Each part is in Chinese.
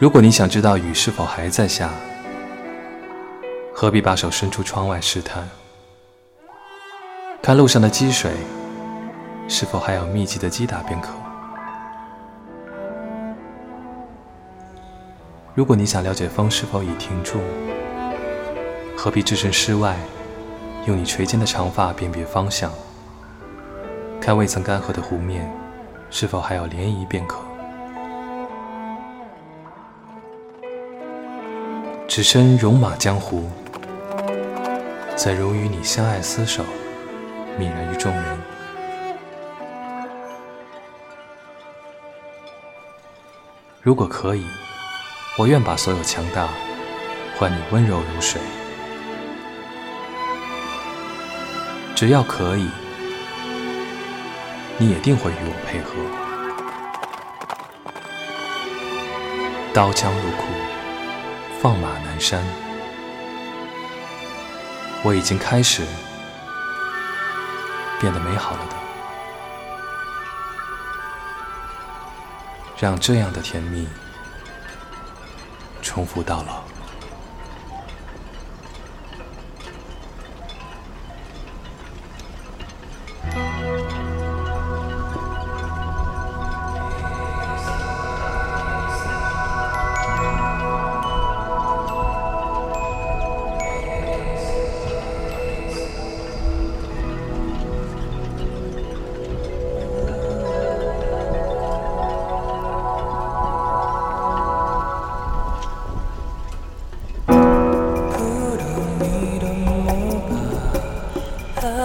如果你想知道雨是否还在下，何必把手伸出窗外试探？看路上的积水是否还有密集的击打便可。如果你想了解风是否已停住，何必置身事外？用你垂肩的长发辨别方向，看未曾干涸的湖面是否还有涟漪便可。只身戎马江湖，怎如与你相爱厮守，泯然于众人？如果可以，我愿把所有强大换你温柔如水。只要可以，你也定会与我配合。刀枪入库。放马南山，我已经开始变得美好了的。让这样的甜蜜重复到老。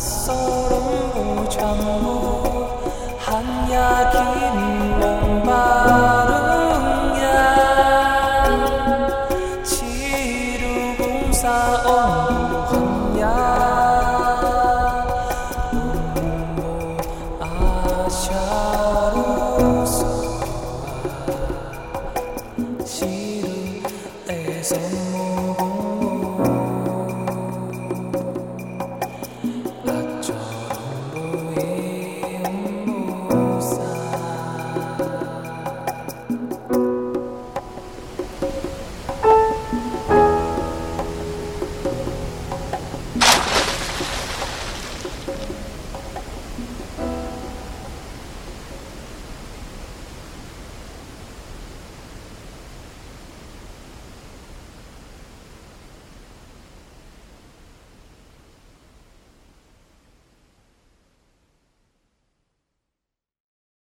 낯설은 우장모 한약인 목마른 양 지루공사 엉한 양 아샤루소 지루에서